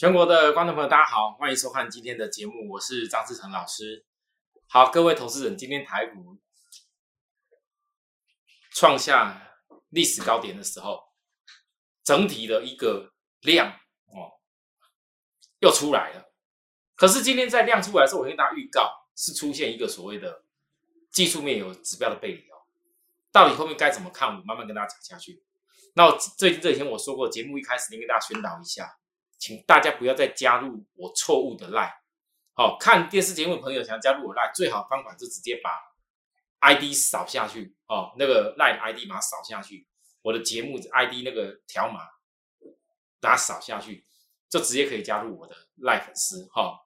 全国的观众朋友，大家好，欢迎收看今天的节目，我是张志成老师。好，各位投资人，今天台股创下历史高点的时候，整体的一个量哦又出来了。可是今天在量出来的时候，我跟大家预告是出现一个所谓的技术面有指标的背离哦。到底后面该怎么看？我慢慢跟大家讲下去。那我最近这几天我说过，节目一开始先跟大家宣导一下。请大家不要再加入我错误的赖。好看电视节目的朋友想加入我赖，最好方法就直接把 ID 扫下去哦，那个赖的 ID 码扫下去，我的节目 ID 那个条码把它扫下去，就直接可以加入我的赖粉丝哈。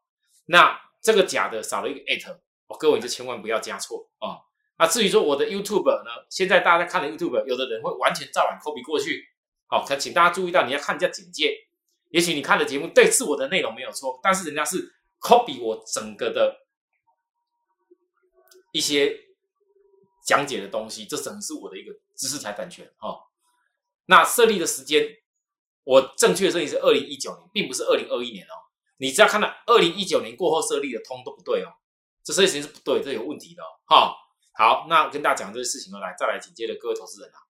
那这个假的少了一个 at，各位就千万不要加错啊。那至于说我的 YouTube 呢，现在大家看的 YouTube，有的人会完全照搬 copy 过去，好，可请大家注意到，你要看一下简介。也许你看的节目对是我的内容没有错，但是人家是 copy 我整个的一些讲解的东西，这整是我的一个知识产权哦。那设立的时间，我正确的设定是二零一九年，并不是二零二一年哦。你只要看到二零一九年过后设立的通都不对哦，这设立时间是不对，这有问题的哈。好，那跟大家讲这个事情呢，来再来紧接着各位投资人啊，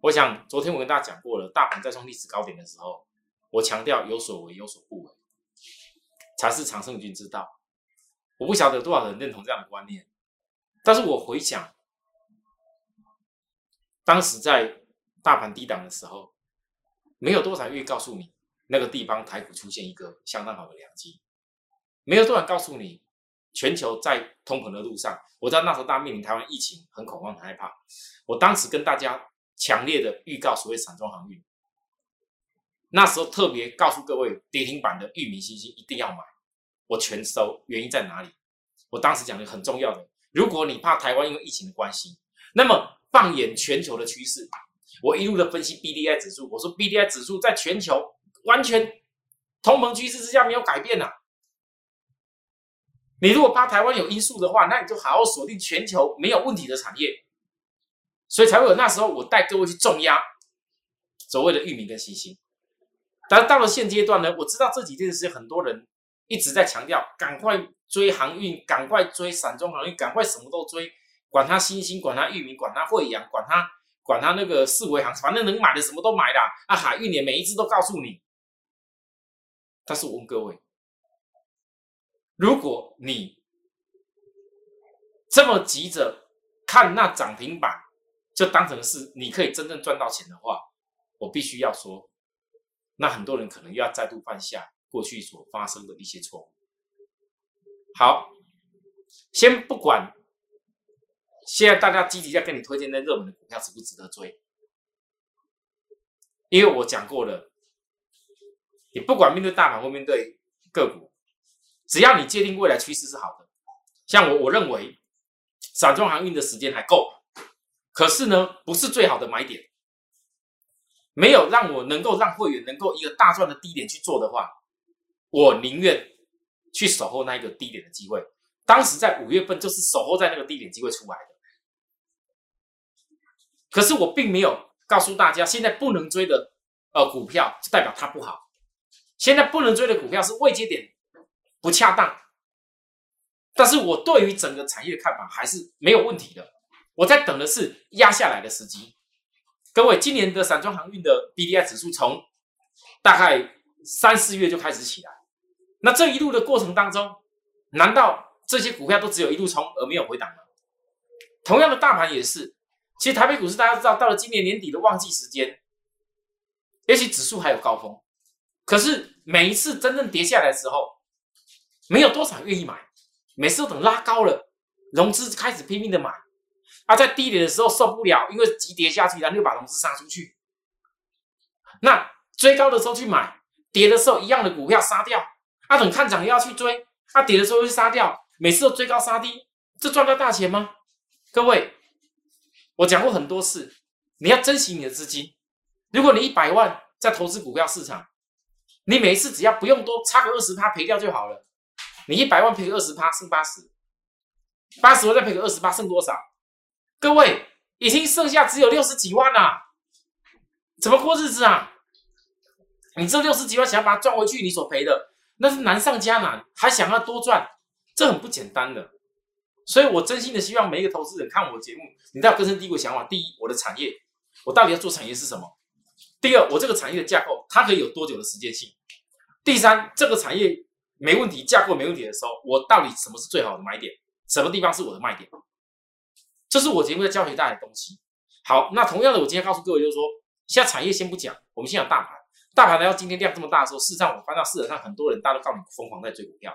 我想昨天我跟大家讲过了，大盘在创历史高点的时候。我强调有所为有所不为，才是常胜军之道。我不晓得多少人认同这样的观念，但是我回想，当时在大盘低档的时候，没有多少愿意告诉你那个地方台股出现一个相当好的良机，没有多少人告诉你全球在通膨的路上。我知道那时候大家面临台湾疫情，很恐慌很害怕。我当时跟大家强烈的预告所谓散装航运。那时候特别告诉各位，跌停板的域名星星一定要买，我全收。原因在哪里？我当时讲的很重要的，如果你怕台湾因为疫情的关系，那么放眼全球的趋势，我一路的分析 B D I 指数，我说 B D I 指数在全球完全同盟趋势之下没有改变呐。你如果怕台湾有因素的话，那你就好好锁定全球没有问题的产业，所以才会有那时候我带各位去重压所谓的域名跟星星。但到了现阶段呢，我知道这几件事很多人一直在强调，赶快追航运，赶快追散装航运，赶快什么都追，管它新兴，管它域名，管它惠阳，管它管它那个四维航，反正能买的什么都买啦。啊，海运也每一只都告诉你。但是我问各位，如果你这么急着看那涨停板，就当成是你可以真正赚到钱的话，我必须要说。那很多人可能又要再度犯下过去所发生的一些错误。好，先不管现在大家积极在跟你推荐那热门的股票值不值得追，因为我讲过了，你不管面对大盘或面对个股，只要你界定未来趋势是好的，像我我认为散装航运的时间还够，可是呢，不是最好的买点。没有让我能够让会员能够一个大赚的低点去做的话，我宁愿去守候那一个低点的机会。当时在五月份就是守候在那个低点机会出来的。可是我并没有告诉大家，现在不能追的呃股票，就代表它不好。现在不能追的股票是未接点不恰当，但是我对于整个产业的看法还是没有问题的。我在等的是压下来的时机。各位，今年的散装航运的 B D I 指数从大概三四月就开始起来，那这一路的过程当中，难道这些股票都只有一路冲而没有回档吗？同样的大盘也是，其实台北股市大家知道，到了今年年底的旺季时间，也许指数还有高峰，可是每一次真正跌下来的时候，没有多少愿意买，每次都等拉高了，融资开始拼命的买。他在低点的时候受不了，因为急跌下去，然后又把融资杀出去。那追高的时候去买，跌的时候一样的股票杀掉。啊，等看涨要去追，啊，跌的时候又杀掉，每次都追高杀低，这赚到大钱吗？各位，我讲过很多次，你要珍惜你的资金。如果你一百万在投资股票市场，你每一次只要不用多差个二十趴赔掉就好了。你一百万赔个二十趴，剩八十，八十万再赔个二十八，剩多少？各位，已经剩下只有六十几万了，怎么过日子啊？你这六十几万想要把它赚回去，你所赔的那是难上加难，还想要多赚，这很不简单的。所以我真心的希望每一个投资人看我的节目，你都要根深蒂固的想法：第一，我的产业，我到底要做产业是什么？第二，我这个产业的架构，它可以有多久的时间性？第三，这个产业没问题，架构没问题的时候，我到底什么是最好的买点？什么地方是我的卖点？这是我节目在教学大家的东西。好，那同样的，我今天告诉各位就是说，现在产业先不讲，我们先讲大盘。大盘来到今天量这么大的时候，事实上我翻到市场上很多人，大家都告诉你疯狂在追股票。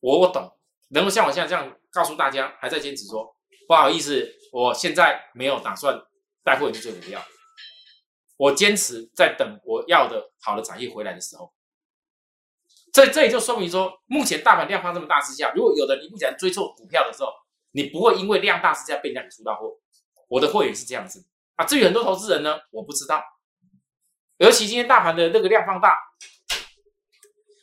我我懂，能够像我现在这样告诉大家，还在坚持说不好意思，我现在没有打算带货去追股票。我坚持在等我要的好的产业回来的时候，这这也就说明说，目前大盘量放这么大之下，如果有的你不想追错股票的时候，你不会因为量大之下被量出到货。我的会员是这样子啊，至于很多投资人呢，我不知道。尤其今天大盘的那个量放大，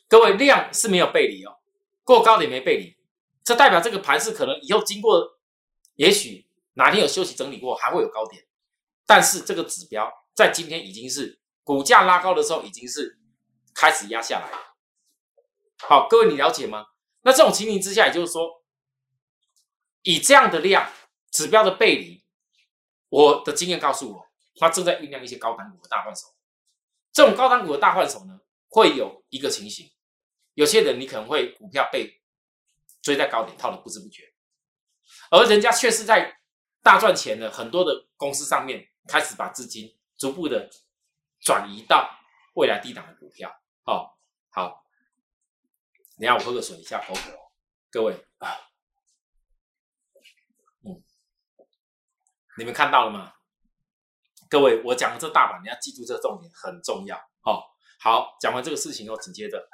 各位量是没有背离哦，过高的也没背离，这代表这个盘是可能以后经过，也许哪天有休息整理过，还会有高点，但是这个指标。在今天已经是股价拉高的时候，已经是开始压下来。好，各位你了解吗？那这种情形之下，也就是说，以这样的量指标的背离，我的经验告诉我，它正在酝酿一些高档股的大换手。这种高档股的大换手呢，会有一个情形，有些人你可能会股票被追在高点套的不知不觉，而人家却是在大赚钱的很多的公司上面开始把资金。逐步的转移到未来低档的股票，好，好，等下我喝个水一下口渴，各位啊，你们看到了吗？各位，我讲的这大盘，你要记住这个重点很重要，哦，好，讲完这个事情后，紧接着，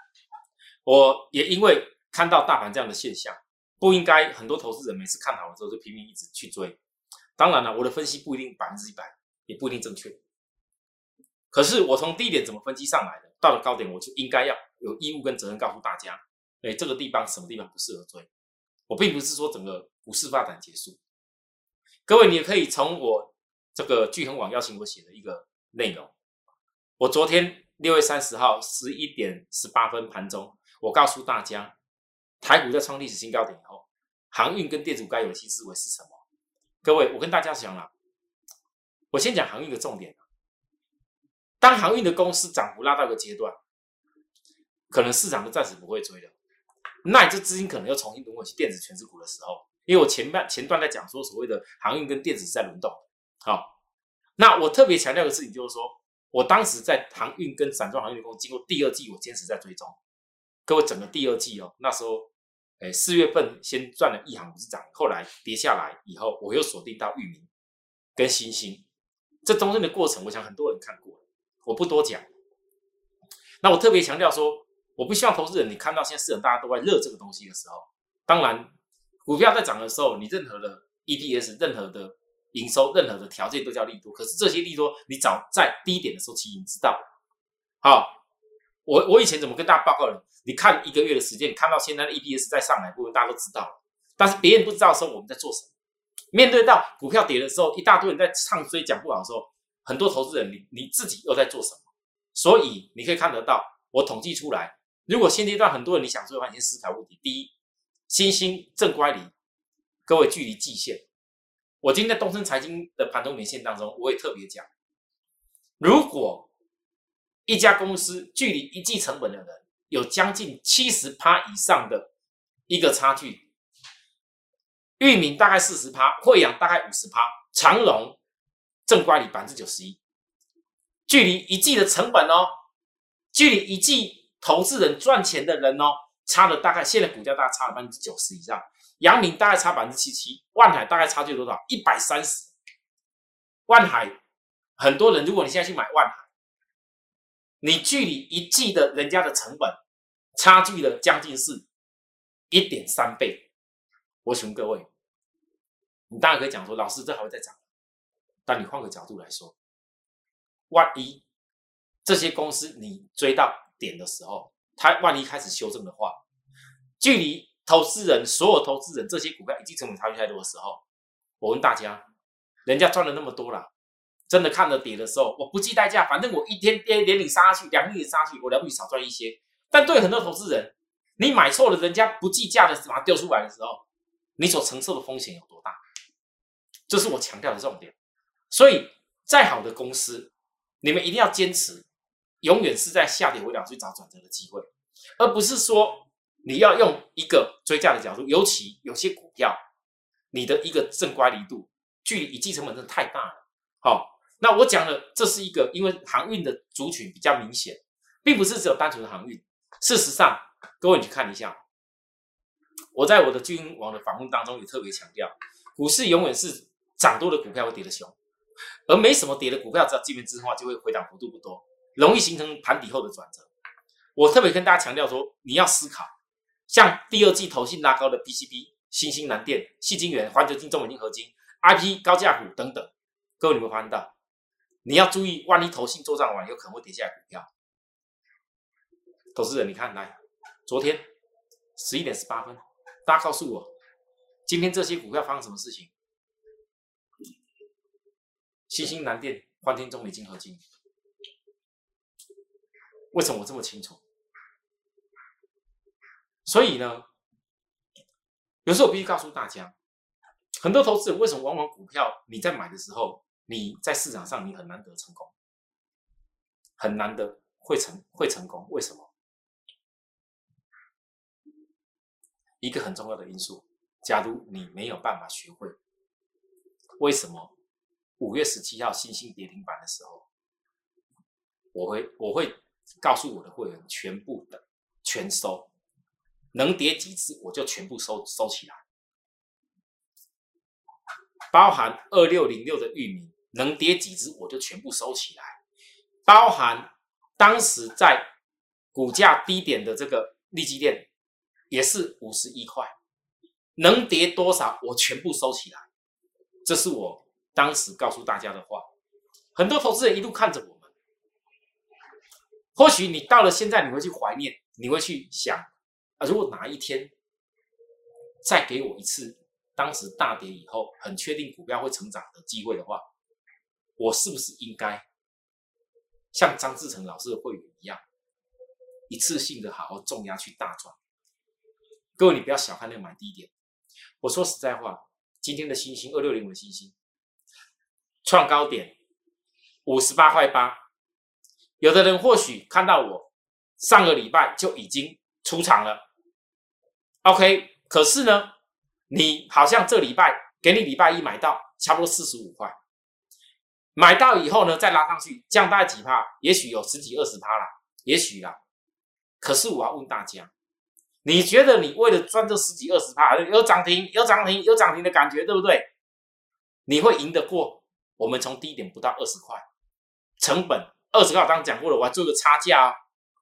我也因为看到大盘这样的现象，不应该很多投资人每次看好了之后就拼命一直去追，当然了，我的分析不一定百分之一百，也不一定正确。可是我从低点怎么分析上来的，到了高点我就应该要有义务跟责任告诉大家，哎，这个地方什么地方不适合追。我并不是说整个股市发展结束，各位你可以从我这个聚恒网邀请我写的一个内容。我昨天六月三十号十一点十八分盘中，我告诉大家，台股在创历史新高点以后，航运跟电子该有的新思维是什么？各位，我跟大家讲了，我先讲航运的重点。当航运的公司涨幅拉到一个阶段，可能市场都暂时不会追了，那你这资金可能又重新轮回去电子全值股的时候，因为我前半前段在讲说所谓的航运跟电子在轮动，好，那我特别强调的事情就是说，我当时在航运跟散装航运的公司经过第二季，我坚持在追踪，各位整个第二季哦，那时候，哎四月份先赚了一行五十涨，后来跌下来以后，我又锁定到域名跟新兴，这中间的过程，我想很多人看过。我不多讲，那我特别强调说，我不希望投资人你看到现在市场大家都在热这个东西的时候，当然股票在涨的时候，你任何的 EPS、任何的营收、任何的条件都叫利多。可是这些利多，你早在低点的时候其实已经知道。好，我我以前怎么跟大家报告的？你看一个月的时间，看到现在的 EPS 在上来部分，大家都知道了。但是别人不知道的时候，我们在做什么？面对到股票跌的时候，一大堆人在唱衰讲不好的时候。很多投资人，你你自己又在做什么？所以你可以看得到，我统计出来，如果现阶段很多人你想做的话，你先思考问题。第一，新兴正乖离，各位距离季线。我今天在东森财经的盘中连线当中，我也特别讲，如果一家公司距离一季成本的人有将近七十趴以上的一个差距，域名大概四十趴，惠阳大概五十趴，长隆。正乖离百分之九十一，距离一季的成本哦，距离一季投资人赚钱的人哦，差了大概现在股价大概差了百分之九十以上，阳明大概差百分之七七，万海大概差距多少？一百三十。万海很多人，如果你现在去买万海，你距离一季的人家的成本差距了将近是一点三倍。我请问各位，你当然可以讲说，老师这还会再涨。但你换个角度来说，万一这些公司你追到点的时候，它万一开始修正的话，距离投资人所有投资人这些股票已经成本差距太多的时候，我问大家，人家赚了那么多了，真的看了跌的时候，我不计代价，反正我一天跌连你杀下去，两天你杀下去，我了不起少赚一些。但对很多投资人，你买错了，人家不计价的把它丢出来的时候，你所承受的风险有多大？这是我强调的重点。所以，再好的公司，你们一定要坚持，永远是在下跌回档去找转折的机会，而不是说你要用一个追价的角度。尤其有些股票，你的一个正乖离度距离以计成本真的太大了。好，那我讲的这是一个，因为航运的族群比较明显，并不是只有单纯的航运。事实上，各位你去看一下，我在我的军网的访问当中也特别强调，股市永远是涨多的股票会跌的凶。而没什么跌的股票，只要基本之化就会回档幅度不多，容易形成盘底后的转折。我特别跟大家强调说，你要思考，像第二季投信拉高的 PCB、新兴南电、细晶圆、环球金、中文金合金、IP 高价股等等，各位你会发现到，你要注意，万一投信做账完，有可能会跌下来股票。投资人，你看来，昨天十一点十八分，大家告诉我，今天这些股票发生什么事情？新兴南电、欢天中美金合金，为什么我这么清楚？所以呢，有时候我必须告诉大家，很多投资人为什么往往股票你在买的时候，你在市场上你很难得成功，很难得会成会成功？为什么？一个很重要的因素，假如你没有办法学会，为什么？五月十七号新兴跌停板的时候，我会我会告诉我的会员全部的全收，能跌几只我就全部收收起来，包含二六零六的域名能跌几只我就全部收起来，包含当时在股价低点的这个利基店也是五十一块，能跌多少我全部收起来，这是我。当时告诉大家的话，很多投资人一路看着我。或许你到了现在，你会去怀念，你会去想啊，如果哪一天再给我一次当时大跌以后很确定股票会成长的机会的话，我是不是应该像张志成老师的会员一样，一次性的好好重压去大赚？各位，你不要小看那个买低点。我说实在话，今天的星星二六零五的星星。创高点五十八块八，有的人或许看到我上个礼拜就已经出场了，OK，可是呢，你好像这礼拜给你礼拜一买到差不多四十五块，买到以后呢再拉上去降大概几趴，也许有十几二十趴啦，也许啦。可是我要问大家，你觉得你为了赚这十几二十趴，有涨停有涨停有涨停的感觉，对不对？你会赢得过？我们从低点不到二十块，成本二十块，刚讲过了，我还做个差价哦，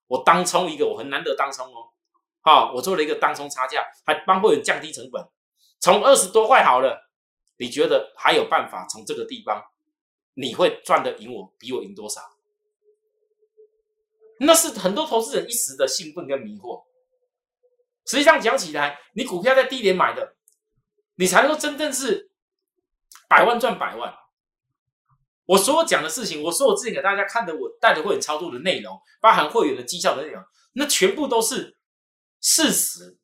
我当冲一个，我很难得当冲哦，好，我做了一个当冲差价，还帮会员降低成本，从二十多块好了，你觉得还有办法从这个地方，你会赚得赢我，比我赢多少？那是很多投资人一时的兴奋跟迷惑，实际上讲起来，你股票在低点买的，你才能够真正是百万赚百万。我所有讲的事情，我所有之前给大家看的，我带着会员操作的内容，包含会员的绩效的内容，那全部都是事实。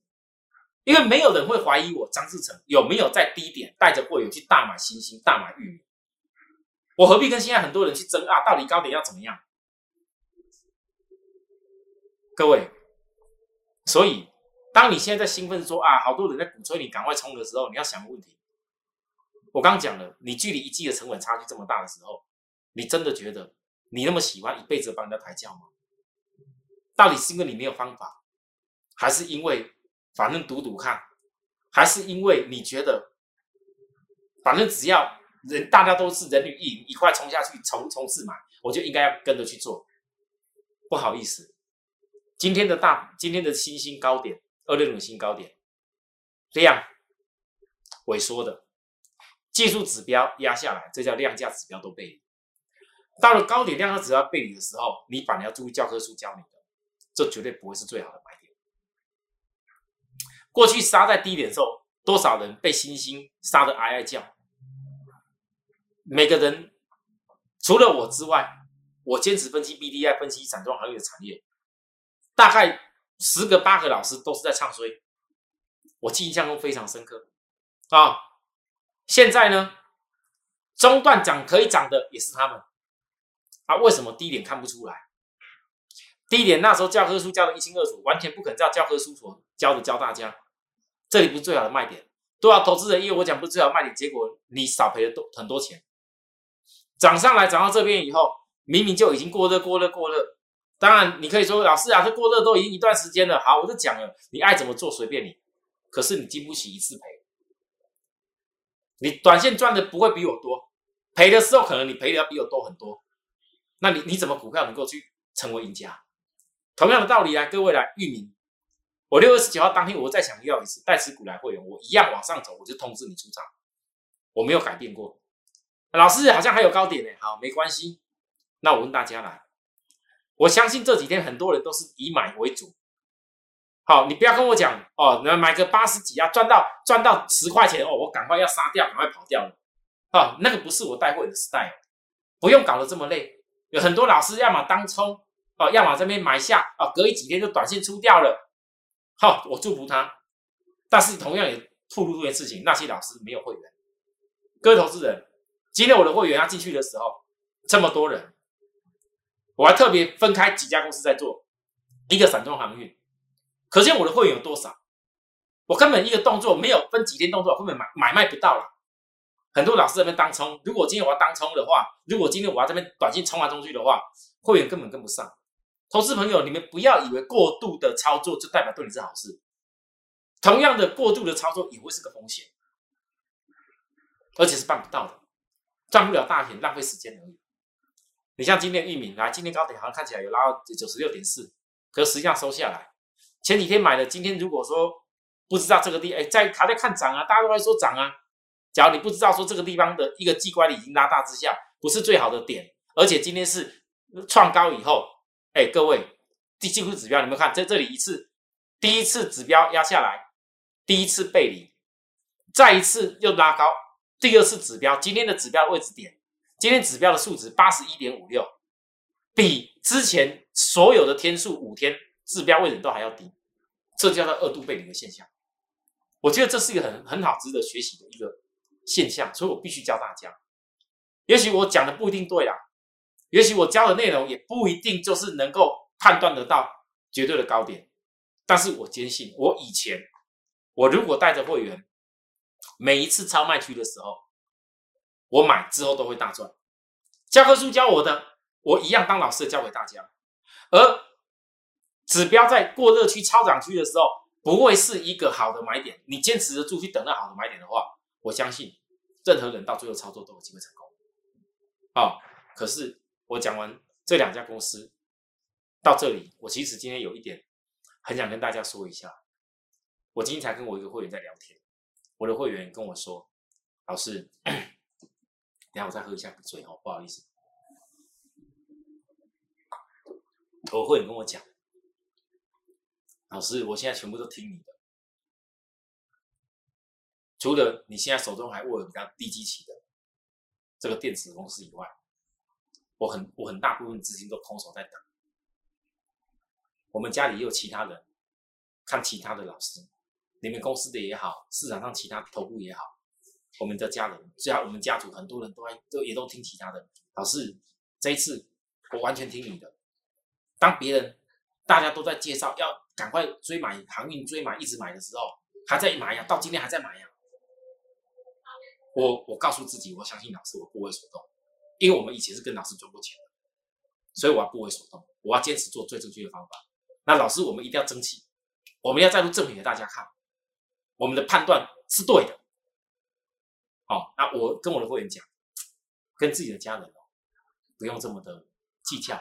因为没有人会怀疑我张志成有没有在低点带着会员去大买星星、大买玉米。我何必跟现在很多人去争啊？到底高点要怎么样？各位，所以当你现在在兴奋说啊，好多人在鼓吹你赶快冲的时候，你要想个问题。我刚讲了，你距离一季的成本差距这么大的时候，你真的觉得你那么喜欢一辈子帮人家抬轿吗？到底是因为你没有方法，还是因为反正赌赌看，还是因为你觉得反正只要人大家都是人女一一块冲下去冲冲刺买，我就应该要跟着去做？不好意思，今天的大今天的新兴高点二六五新高点量萎缩的。技术指标压下来，这叫量价指标都背离。到了高点量价指标背离的时候，你反而要注意教科书教你的，这绝对不会是最好的买点。过去杀在低点的时候，多少人被星星杀的哀哀叫？每个人除了我之外，我坚持分析 B D I，分析散装行业的产业，大概十个八个老师都是在唱衰，我记印象中非常深刻啊。现在呢，中段涨可以涨的也是他们啊，为什么低点看不出来？低点那时候教科书教的一清二楚，完全不肯照教科书所教的教大家，这里不是最好的卖点。多少投资人因为我讲不是最好卖点，结果你少赔了多很多钱。涨上来涨到这边以后，明明就已经过热过热过热。当然你可以说老师啊，这过热都已经一段时间了。好，我就讲了，你爱怎么做随便你。可是你经不起一次赔，你短线赚的不会比我多，赔的时候可能你赔的要比我多很多。那你你怎么股票能够去成为赢家？同样的道理来，各位来域名。我六月十九号当天，我再强调一次，带持股来会员，我一样往上走，我就通知你出场，我没有改变过。老师好像还有高点呢，好，没关系。那我问大家来，我相信这几天很多人都是以买为主。好，你不要跟我讲哦，那买个八十几啊，赚到赚到十块钱哦，我赶快要杀掉，赶快跑掉了。啊，那个不是我带货的 style，不用搞得这么累。有很多老师要么当冲哦，要么这边买下啊，隔一几天就短线出掉了。好，我祝福他，但是同样也透露这件事情，那些老师没有会员，各位投资人，今天我的会员要进去的时候，这么多人，我还特别分开几家公司在做，一个散装航运，可见我的会员有多少，我根本一个动作没有分几天动作，根本买买卖不到了。很多老师这边当冲，如果今天我要当冲的话，如果今天我要这边短信冲来冲去的话，会员根本跟不上。投资朋友，你们不要以为过度的操作就代表对你是好事，同样的过度的操作也会是个风险，而且是办不到的，赚不了大钱，浪费时间而已。你像今天玉米来，今天高点好像看起来有拉到九十六点四，可实际上收下来。前几天买的，今天如果说不知道这个地，哎，在还在看涨啊，大家都在说涨啊。假如你不知道说这个地方的一个机关已经拉大之下，不是最好的点，而且今天是创高以后。哎，各位，第几股指标？你们看，在这里一次，第一次指标压下来，第一次背离，再一次又拉高，第二次指标，今天的指标位置点，今天指标的数值八十一点五六，比之前所有的天数五天指标位置都还要低，这叫做二度背离的现象。我觉得这是一个很很好值得学习的一个现象，所以我必须教大家。也许我讲的不一定对啦。也许我教的内容也不一定就是能够判断得到绝对的高点，但是我坚信，我以前我如果带着会员，每一次超卖区的时候，我买之后都会大赚。教科书教我的，我一样当老师教给大家。而指标在过热区、超涨区的时候，不会是一个好的买点。你坚持得住去等到好的买点的话，我相信任何人到最后操作都有机会成功。啊，可是。我讲完这两家公司到这里，我其实今天有一点很想跟大家说一下。我今天才跟我一个会员在聊天，我的会员跟我说：“老师，等下我再喝一下水哦，不好意思。” 我会员跟我讲：“老师，我现在全部都听你的，除了你现在手中还握有比较低基期的这个电子公司以外。”我很我很大部分资金都空手在等，我们家里也有其他人看其他的老师，你们公司的也好，市场上其他头部也好，我们的家人，只要我们家族很多人都还都也都听其他的老师，这一次我完全听你的。当别人大家都在介绍要赶快追买航运追买一直买的时候，还在买呀，到今天还在买呀。我我告诉自己，我相信老师，我不为所动。因为我们以前是跟老师赚过钱的，所以我要不为所动，我要坚持做最正确的方法。那老师，我们一定要争气，我们要再度证明给大家看，我们的判断是对的。好，那我跟我的会员讲，跟自己的家人哦，不用这么的计较，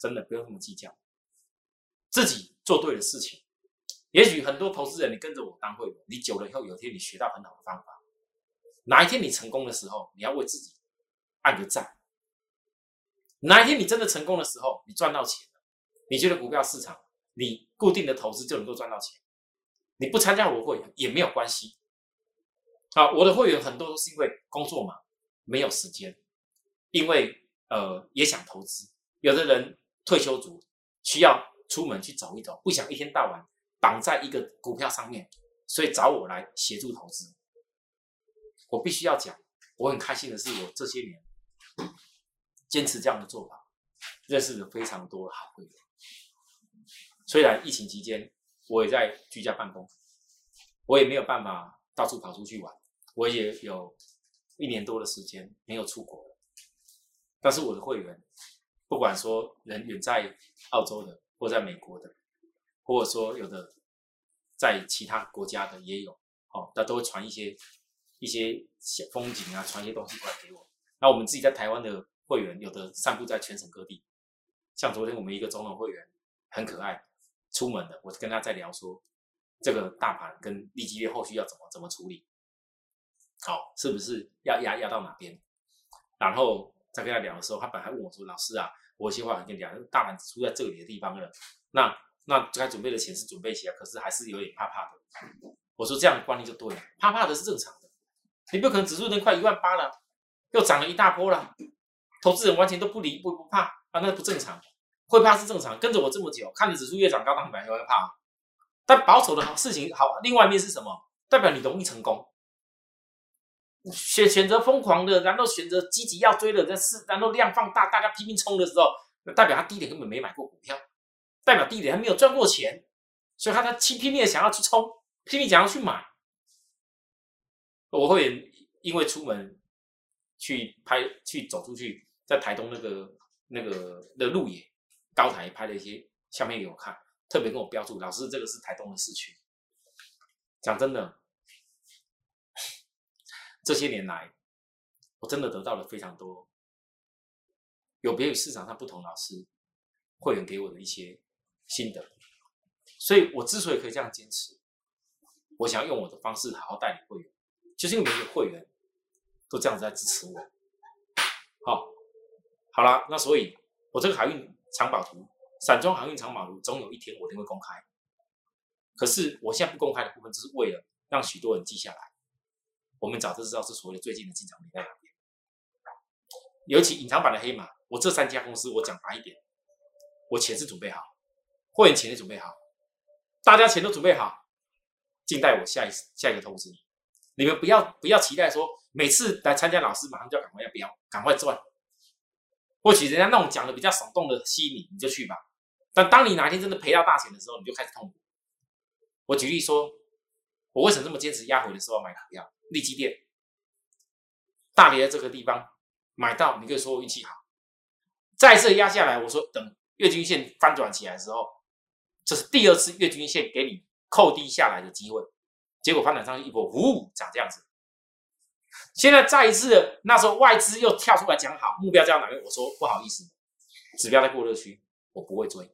真的不用这么计较，自己做对的事情。也许很多投资人，你跟着我当会员，你久了以后，有一天你学到很好的方法，哪一天你成功的时候，你要为自己。按个赞。哪一天你真的成功的时候，你赚到钱了，你觉得股票市场你固定的投资就能够赚到钱？你不参加我会员也没有关系。好，我的会员很多都是因为工作忙，没有时间，因为呃也想投资，有的人退休族需要出门去走一走，不想一天到晚绑在一个股票上面，所以找我来协助投资。我必须要讲，我很开心的是，我这些年坚持这样的做法，认识了非常多的好会员。虽然疫情期间我也在居家办公，我也没有办法到处跑出去玩，我也有一年多的时间没有出国了。但是我的会员，不管说人远在澳洲的，或在美国的，或者说有的在其他国家的也有，哦，他都会传一些。一些小风景啊，传一些东西过来给我。那我们自己在台湾的会员，有的散布在全省各地。像昨天我们一个总统会员很可爱，出门的，我跟他在聊说，这个大盘跟利基业后续要怎么怎么处理，好，是不是要压压到哪边？然后在跟他聊的时候，他本来问我说：“老师啊，我有些话跟你讲，大盘出在这里的地方了，那那该准备的钱是准备起来，可是还是有点怕怕的。”我说：“这样的观念就对了，怕怕的是正常的。”你不可能指数能快一万八了，又涨了一大波了，投资人完全都不理不不怕啊，那不正常，会怕是正常。跟着我这么久，看着指数越涨高，当然会怕。但保守的好事情好，另外一面是什么？代表你容易成功。选选择疯狂的，然后选择积极要追的，在是然后量放大，大家拼命冲的时候，那代表他低点根本没买过股票，代表低点还没有赚过钱，所以他他拼拼命的想要去冲，拼命想要去买。我会因为出门去拍去走出去，在台东那个那个的路野高台拍了一些相片给我看，特别跟我标注，老师这个是台东的市区。讲真的，这些年来，我真的得到了非常多有别于市场上不同老师会员给我的一些心得，所以我之所以可以这样坚持，我想要用我的方式好好带领会员。就是因为每个会员都这样子在支持我，好，好了，那所以，我这个海运藏宝图，散装航运藏宝图，总有一天我一定会公开。可是我现在不公开的部分，只是为了让许多人记下来。我们早就知道是所谓的最近的进场点在哪边。尤其隐藏版的黑马，我这三家公司，我讲白一点，我钱是准备好，会员钱也准备好，大家钱都准备好，静待我下一次下一个通知。你们不要不要期待说每次来参加老师马上就要赶快要不要赶快赚，或许人家那种讲的比较耸动的吸引你，你就去吧。但当你哪天真的赔到大钱的时候，你就开始痛苦。我举例说，我为什么这么坚持压回的时候买股票？利基店大跌在这个地方买到，你可以说我运气好。再次压下来，我说等月均线翻转起来的时候，这是第二次月均线给你扣低下来的机会。结果发展上去一波，呜，涨这样子。现在再一次，那时候外资又跳出来讲好目标在哪边？我说不好意思，指标在过热区，我不会追。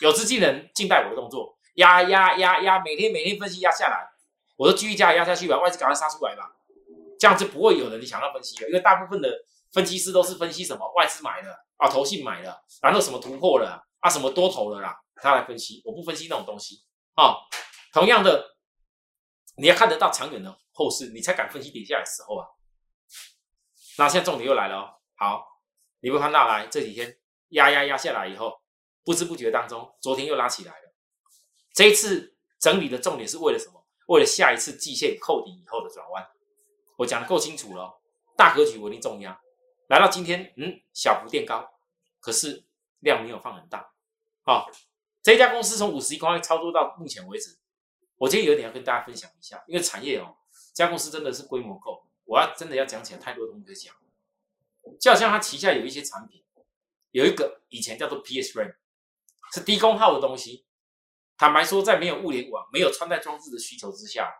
有资金人静待我的动作，压压压压，每天每天分析压下来，我说继续加压下去吧，外资赶快杀出来吧，这样就不会有人你想要分析了，因为大部分的分析师都是分析什么外资买的啊，投信买的，然后什么突破了啊，什么多头了啦，他来分析，我不分析那种东西啊。同样的。你要看得到长远的后市，你才敢分析跌下来的时候啊。那现在重点又来了哦。好，你会看到来这几天压压压下来以后，不知不觉当中，昨天又拉起来了。这一次整理的重点是为了什么？为了下一次季线扣底以后的转弯。我讲的够清楚了，大格局稳定重压。来到今天，嗯，小幅垫高，可是量没有放很大。好，这家公司从五十一块操作到目前为止。我今天有点要跟大家分享一下，因为产业哦，这家公司真的是规模够，我要真的要讲起来太多东西可以讲。就好像它旗下有一些产品，有一个以前叫做 PS RAM，是低功耗的东西。坦白说，在没有物联网、没有穿戴装置的需求之下，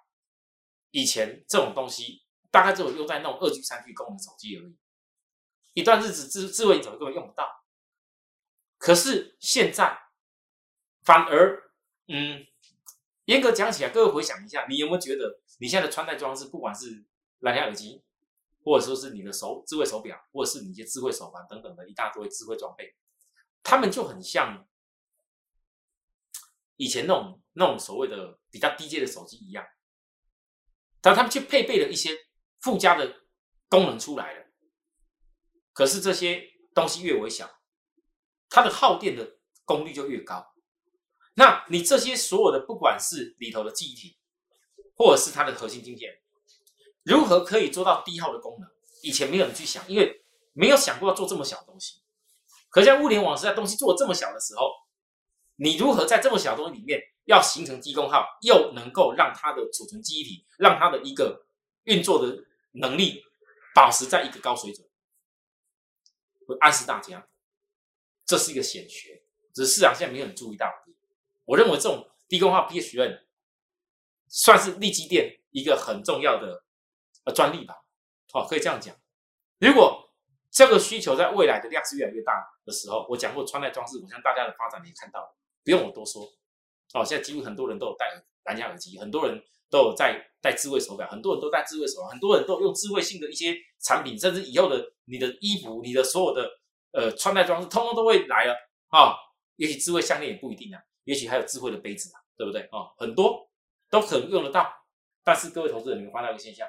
以前这种东西大概只有用在那种二 G、三 G 功能手机而已。一段日子智智慧手机根本用不到。可是现在反而，嗯。严格讲起来，各位回想一下，你有没有觉得你现在的穿戴装置，不管是蓝牙耳机，或者说是你的手智慧手表，或者是你一些智慧手环等等的一大堆智慧装备，他们就很像以前那种那种所谓的比较低阶的手机一样，但他们却配备了一些附加的功能出来了。可是这些东西越微小，它的耗电的功率就越高。那你这些所有的，不管是里头的记忆体，或者是它的核心晶片，如何可以做到低耗的功能？以前没有人去想，因为没有想过要做这么小的东西。可在物联网时代，东西做这么小的时候，你如何在这么小的东西里面要形成低功耗，又能够让它的储存记忆体，让它的一个运作的能力保持在一个高水准？我暗示大家，这是一个显学，只是市场现在没有人注意到。我认为这种低功耗 PHN 算是立基电一个很重要的呃专利吧，哦，可以这样讲。如果这个需求在未来的量是越来越大的时候，我讲过穿戴装置，我相信大家的发展你也看到了，不用我多说。哦，现在几乎很多人都有戴蓝牙耳机，很多人都有在戴智慧手表，很多人都戴智慧手表，很多人都用智慧性的一些产品，甚至以后的你的衣服、你的所有的呃穿戴装置，通通都会来了啊。也许智慧项链也不一定啊。也许还有智慧的杯子啊，对不对啊？很多都可能用得到，但是各位投资人，你们发现一个现象：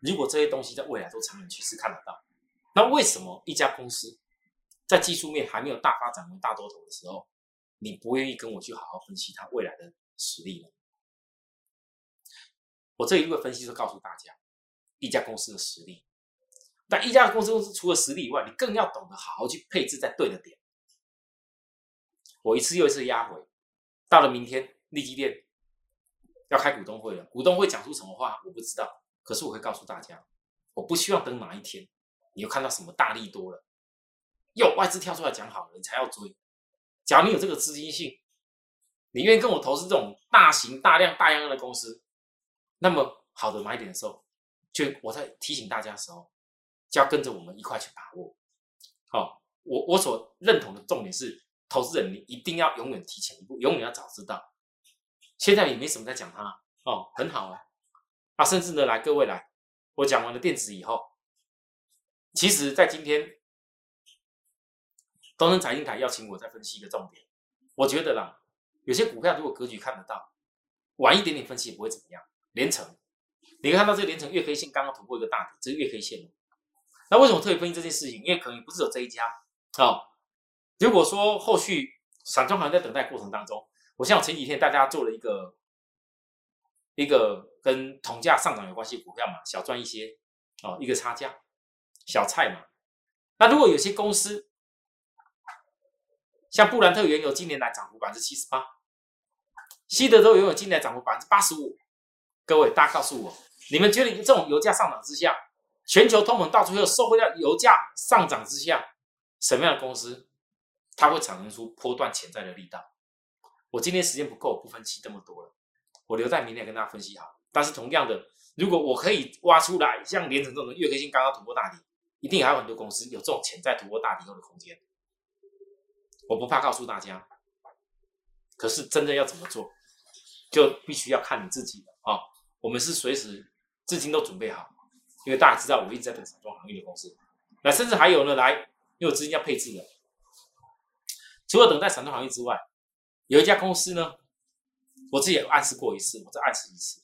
如果这些东西在未来都长远趋势看得到，那为什么一家公司在技术面还没有大发展为大多头的时候，你不愿意跟我去好好分析它未来的实力呢？我这一路的分析是告诉大家一家公司的实力，但一家公司公司除了实力以外，你更要懂得好好去配置在对的点。我一次又一次压回，到了明天，利基店要开股东会了。股东会讲出什么话，我不知道。可是我会告诉大家，我不希望等哪一天，你又看到什么大利多了，有外资跳出来讲好了，你才要追。假如你有这个资金性，你愿意跟我投资这种大型、大量、大样的公司，那么好的买点的时候，就我在提醒大家的时候，就要跟着我们一块去把握。好，我我所认同的重点是。投资人，你一定要永远提前一步，永远要早知道。现在也没什么在讲它哦，很好啊。啊，甚至呢，来各位来，我讲完了电子以后，其实在今天，东森财经台邀请我再分析一个重点。我觉得啦，有些股票如果格局看得到，晚一点点分析也不会怎么样。连成，你看到这个连成月 K 线刚刚突破一个大底，这是月 K 线那为什么特别分析这件事情？因为可能不是有这一家啊。如果说后续散装行在等待过程当中，我像前几天大家做了一个一个跟铜价上涨有关系股票嘛，小赚一些哦，一个差价小菜嘛。那如果有些公司像布兰特原油今年来涨幅百分之七十八，西德州原油今年涨幅百分之八十五，各位大家告诉我，你们觉得这种油价上涨之下，全球通膨到最后受惠在油价上涨之下，什么样的公司？它会产生出波段潜在的力道。我今天时间不够，不分析这么多了，我留在明天跟大家分析好。但是同样的，如果我可以挖出来，像连城这种月 K 线刚刚突破大底，一定还有很多公司有这种潜在突破大底后的空间。我不怕告诉大家，可是真的要怎么做，就必须要看你自己了啊！我们是随时资金都准备好，因为大家知道我一直在等散装行业的公司，那甚至还有呢，来因为资金要配置的。除了等待散装行业之外，有一家公司呢，我自己也暗示过一次，我再暗示一次。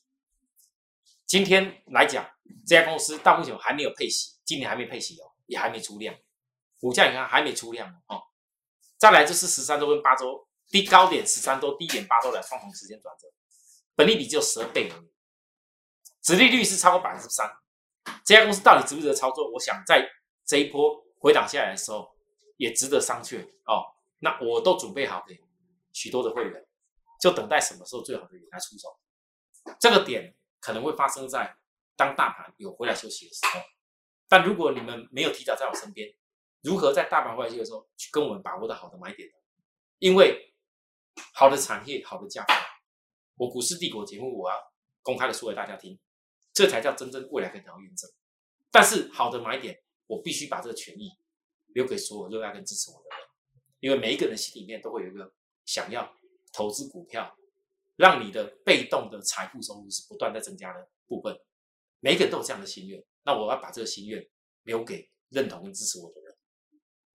今天来讲，这家公司到目前还没有配息，今年还没配息哦，也还没出量，股价你看还没出量哦。再来就是十三周跟八周低高点十三周低点八周来双重时间转折，本利比只有十二倍而已，殖利率是超过百分之三。这家公司到底值不值得操作？我想在这一波回档下来的时候，也值得商榷哦。那我都准备好给许多的会员，就等待什么时候最好的点来出手。这个点可能会发生在当大盘有回来休息的时候。但如果你们没有提早在我身边，如何在大盘回来休息的时候去跟我们把握到好的买点呢？因为好的产业、好的价格，我股市帝国节目我要公开的说给大家听，这才叫真正未来可以得到验证。但是好的买点，我必须把这个权益留给所有热爱跟支持我的人。因为每一个人心里面都会有一个想要投资股票，让你的被动的财富收入是不断在增加的部分。每一个人都有这样的心愿，那我要把这个心愿留给认同跟支持我的人。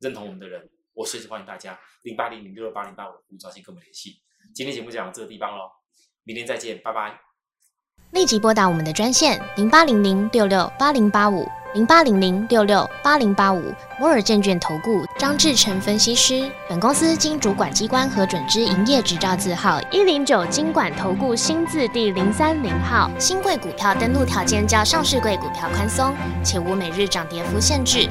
认同我们的人，我随时欢迎大家零八零零六六八零八五五招先跟我们联系。今天节目讲到这个地方喽，明天再见，拜拜。立即拨打我们的专线零八零零六六八零八五。零八零零六六八零八五摩尔证券投顾张志成分析师。本公司经主管机关核准之营业执照字号一零九金管投顾新字第零三零号。新贵股票登录条件较上市贵股票宽松，且无每日涨跌幅限制。